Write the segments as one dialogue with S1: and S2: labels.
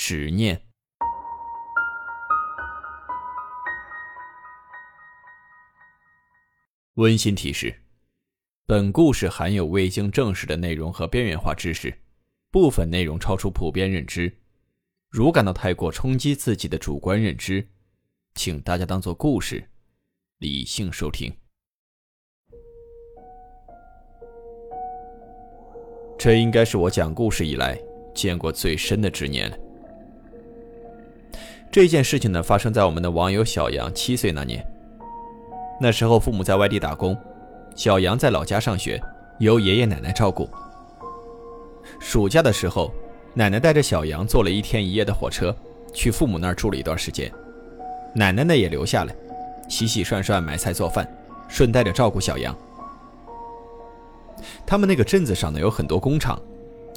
S1: 执念。温馨提示：本故事含有未经证实的内容和边缘化知识，部分内容超出普遍认知。如感到太过冲击自己的主观认知，请大家当做故事，理性收听。这应该是我讲故事以来见过最深的执念了。这件事情呢，发生在我们的网友小杨七岁那年。那时候父母在外地打工，小杨在老家上学，由爷爷奶奶照顾。暑假的时候，奶奶带着小杨坐了一天一夜的火车，去父母那儿住了一段时间。奶奶呢也留下来，洗洗涮涮、买菜做饭，顺带着照顾小杨。他们那个镇子上呢有很多工厂，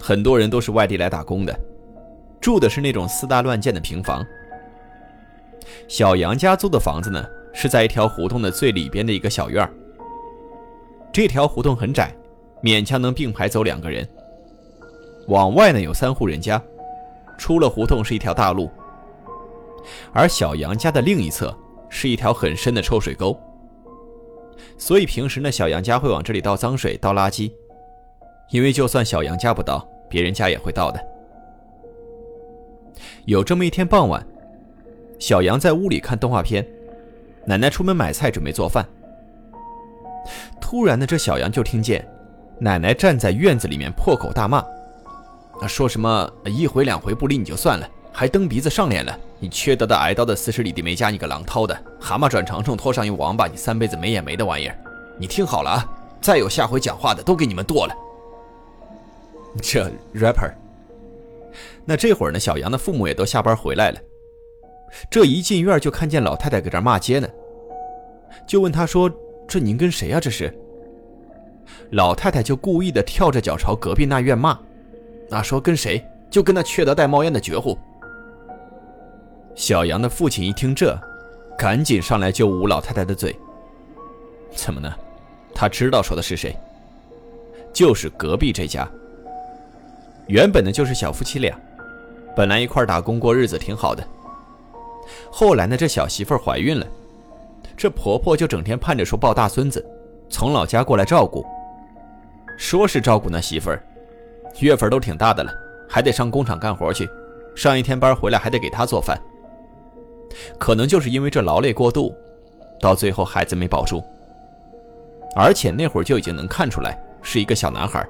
S1: 很多人都是外地来打工的，住的是那种四大乱建的平房。小杨家租的房子呢是在一条胡同的最里边的一个小院儿这条胡同很窄，勉强能并排走两个人。往外呢有三户人家，出了胡同是一条大路。而小杨家的另一侧是一条很深的臭水沟。所以平时呢，小杨家会往这里倒脏水、倒垃圾，因为就算小杨家不倒，别人家也会倒的。有这么一天傍晚，小杨在屋里看动画片，奶奶出门买菜准备做饭。突然呢，这小杨就听见奶奶站在院子里面破口大骂，说什么一回两回不理你就算了，还蹬鼻子上脸了。你缺德的挨刀的四十里地没家，你个狼掏的蛤蟆转长虫拖上一王八，你三辈子没眼没的玩意儿！你听好了啊，再有下回讲话的都给你们剁了。这 rapper。那这会儿呢，小杨的父母也都下班回来了，这一进院就看见老太太搁这骂街呢，就问他说：“这您跟谁啊？这是？”老太太就故意的跳着脚朝隔壁那院骂，啊说跟谁？就跟那缺德带冒烟的绝户。小杨的父亲一听这，赶紧上来就捂老太太的嘴。怎么呢？他知道说的是谁，就是隔壁这家。原本呢就是小夫妻俩，本来一块打工过日子挺好的。后来呢这小媳妇怀孕了，这婆婆就整天盼着说抱大孙子，从老家过来照顾。说是照顾那媳妇儿，月份都挺大的了，还得上工厂干活去，上一天班回来还得给她做饭。可能就是因为这劳累过度，到最后孩子没保住，而且那会儿就已经能看出来是一个小男孩。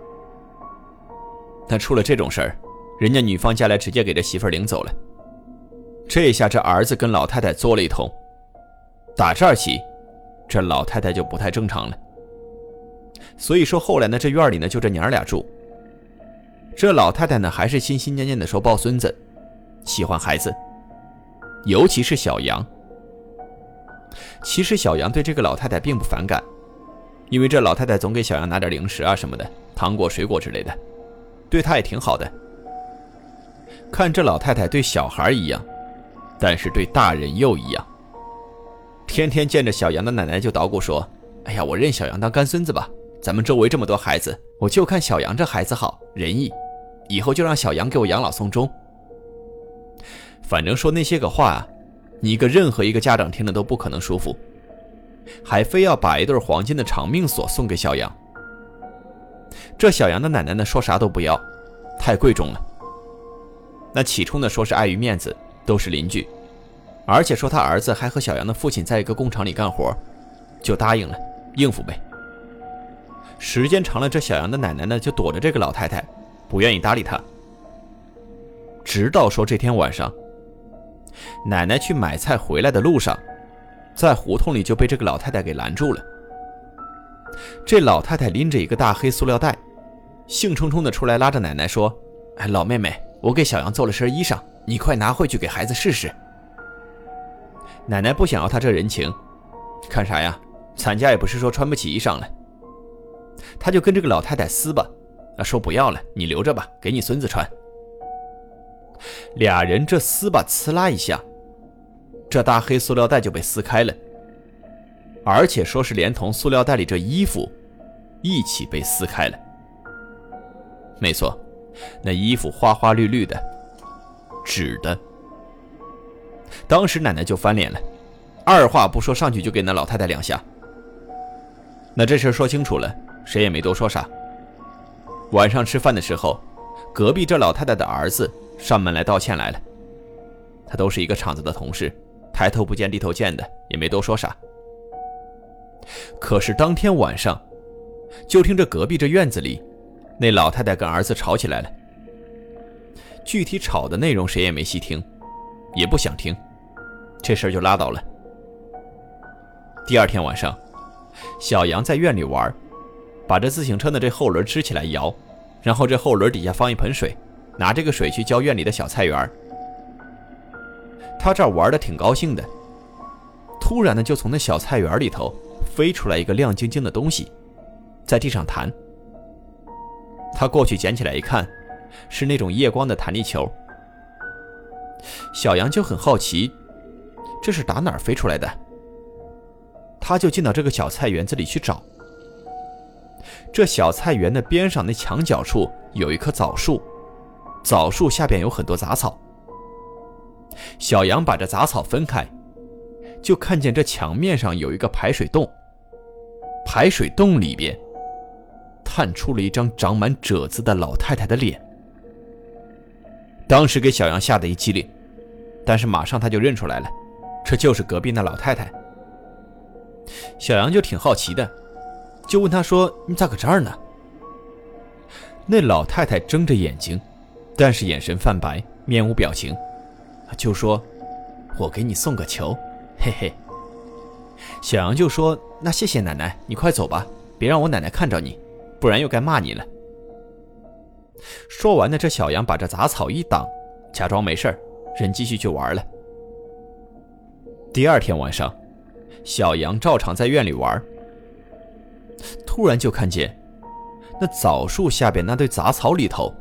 S1: 但出了这种事儿，人家女方家来直接给这媳妇儿领走了。这下这儿子跟老太太作了一通，打这儿起，这老太太就不太正常了。所以说后来呢，这院里呢就这娘俩住。这老太太呢还是心心念念的说抱孙子，喜欢孩子。尤其是小杨，其实小杨对这个老太太并不反感，因为这老太太总给小杨拿点零食啊什么的，糖果、水果之类的，对他也挺好的。看这老太太对小孩一样，但是对大人又一样。天天见着小杨的奶奶就捣鼓说：“哎呀，我认小杨当干孙子吧，咱们周围这么多孩子，我就看小杨这孩子好仁义，以后就让小杨给我养老送终。”反正说那些个话啊，你一个任何一个家长听了都不可能舒服，还非要把一对黄金的长命锁送给小杨。这小杨的奶奶呢，说啥都不要，太贵重了。那起初呢，说是碍于面子，都是邻居，而且说他儿子还和小杨的父亲在一个工厂里干活，就答应了，应付呗。时间长了，这小杨的奶奶呢，就躲着这个老太太，不愿意搭理他。直到说这天晚上。奶奶去买菜回来的路上，在胡同里就被这个老太太给拦住了。这老太太拎着一个大黑塑料袋，兴冲冲的出来拉着奶奶说：“哎，老妹妹，我给小杨做了身衣裳，你快拿回去给孩子试试。”奶奶不想要他这人情，看啥呀？咱家也不是说穿不起衣裳了。他就跟这个老太太撕吧，啊，说不要了，你留着吧，给你孙子穿。俩人这撕吧，呲啦一下，这大黑塑料袋就被撕开了，而且说是连同塑料袋里这衣服一起被撕开了。没错，那衣服花花绿绿的，纸的。当时奶奶就翻脸了，二话不说上去就给那老太太两下。那这事说清楚了。谁也没多说啥。晚上吃饭的时候，隔壁这老太太的儿子上门来道歉来了。他都是一个厂子的同事，抬头不见低头见的，也没多说啥。可是当天晚上，就听着隔壁这院子里，那老太太跟儿子吵起来了。具体吵的内容谁也没细听，也不想听，这事儿就拉倒了。第二天晚上，小杨在院里玩。把这自行车的这后轮支起来摇，然后这后轮底下放一盆水，拿这个水去浇院里的小菜园。他这玩的挺高兴的，突然呢，就从那小菜园里头飞出来一个亮晶晶的东西，在地上弹。他过去捡起来一看，是那种夜光的弹力球。小杨就很好奇，这是打哪儿飞出来的？他就进到这个小菜园子里去找。这小菜园的边上那墙角处有一棵枣树，枣树下边有很多杂草。小杨把这杂草分开，就看见这墙面上有一个排水洞，排水洞里边探出了一张长满褶子的老太太的脸。当时给小杨吓得一激灵，但是马上他就认出来了，这就是隔壁那老太太。小杨就挺好奇的。就问他说：“你咋搁这儿呢？”那老太太睁着眼睛，但是眼神泛白，面无表情，就说：“我给你送个球，嘿嘿。”小杨就说：“那谢谢奶奶，你快走吧，别让我奶奶看着你，不然又该骂你了。”说完呢，这小杨把这杂草一挡，假装没事人继续去玩了。第二天晚上，小杨照常在院里玩。突然就看见，那枣树下边那堆杂草里头，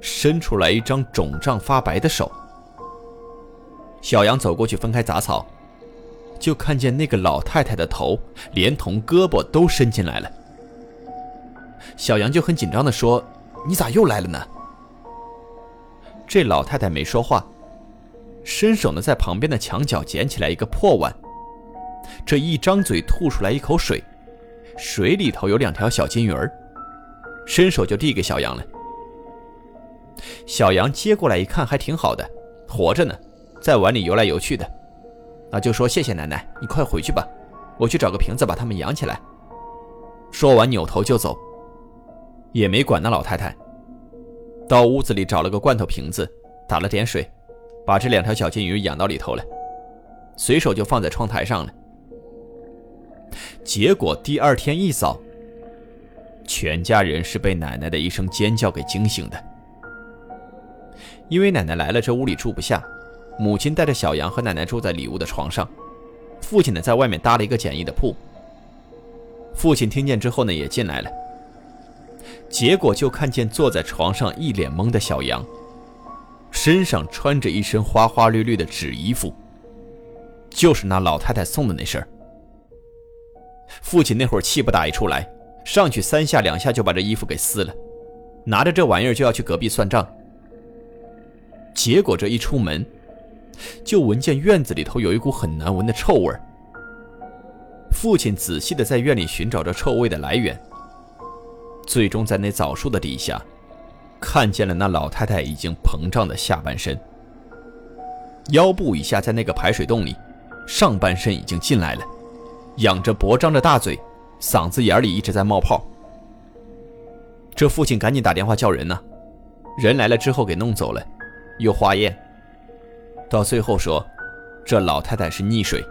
S1: 伸出来一张肿胀发白的手。小杨走过去分开杂草，就看见那个老太太的头连同胳膊都伸进来了。小杨就很紧张地说：“你咋又来了呢？”这老太太没说话，伸手呢在旁边的墙角捡起来一个破碗，这一张嘴吐出来一口水。水里头有两条小金鱼儿，伸手就递给小杨了。小杨接过来一看，还挺好的，活着呢，在碗里游来游去的。那，就说谢谢奶奶，你快回去吧，我去找个瓶子把它们养起来。说完扭头就走，也没管那老太太。到屋子里找了个罐头瓶子，打了点水，把这两条小金鱼养到里头了，随手就放在窗台上了。结果第二天一早，全家人是被奶奶的一声尖叫给惊醒的。因为奶奶来了，这屋里住不下，母亲带着小杨和奶奶住在里屋的床上，父亲呢在外面搭了一个简易的铺。父亲听见之后呢也进来了，结果就看见坐在床上一脸懵的小杨，身上穿着一身花花绿绿的纸衣服，就是那老太太送的那身。父亲那会儿气不打一处来，上去三下两下就把这衣服给撕了，拿着这玩意儿就要去隔壁算账。结果这一出门，就闻见院子里头有一股很难闻的臭味父亲仔细的在院里寻找着臭味的来源，最终在那枣树的底下，看见了那老太太已经膨胀的下半身，腰部以下在那个排水洞里，上半身已经进来了。仰着脖，张着大嘴，嗓子眼里一直在冒泡。这父亲赶紧打电话叫人呢，人来了之后给弄走了，又化验，到最后说，这老太太是溺水。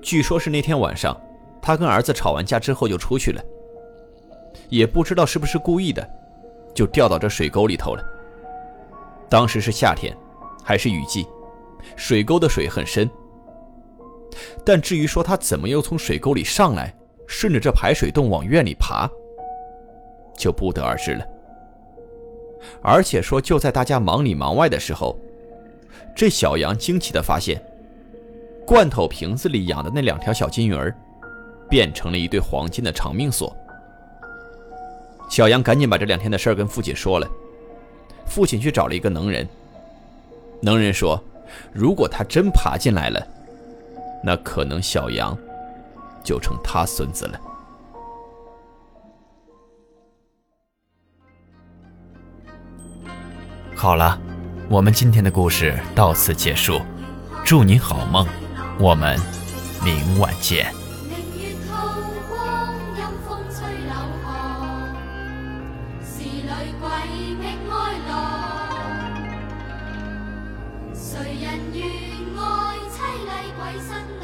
S1: 据说是那天晚上，他跟儿子吵完架之后就出去了，也不知道是不是故意的，就掉到这水沟里头了。当时是夏天，还是雨季，水沟的水很深。但至于说他怎么又从水沟里上来，顺着这排水洞往院里爬，就不得而知了。而且说，就在大家忙里忙外的时候，这小杨惊奇地发现，罐头瓶子里养的那两条小金鱼儿，变成了一对黄金的长命锁。小杨赶紧把这两天的事儿跟父亲说了，父亲去找了一个能人。能人说，如果他真爬进来了，那可能小杨就成他孙子了。
S2: 好了，我们今天的故事到此结束，祝你好梦，我们明晚见。谁人愿爱凄厉鬼新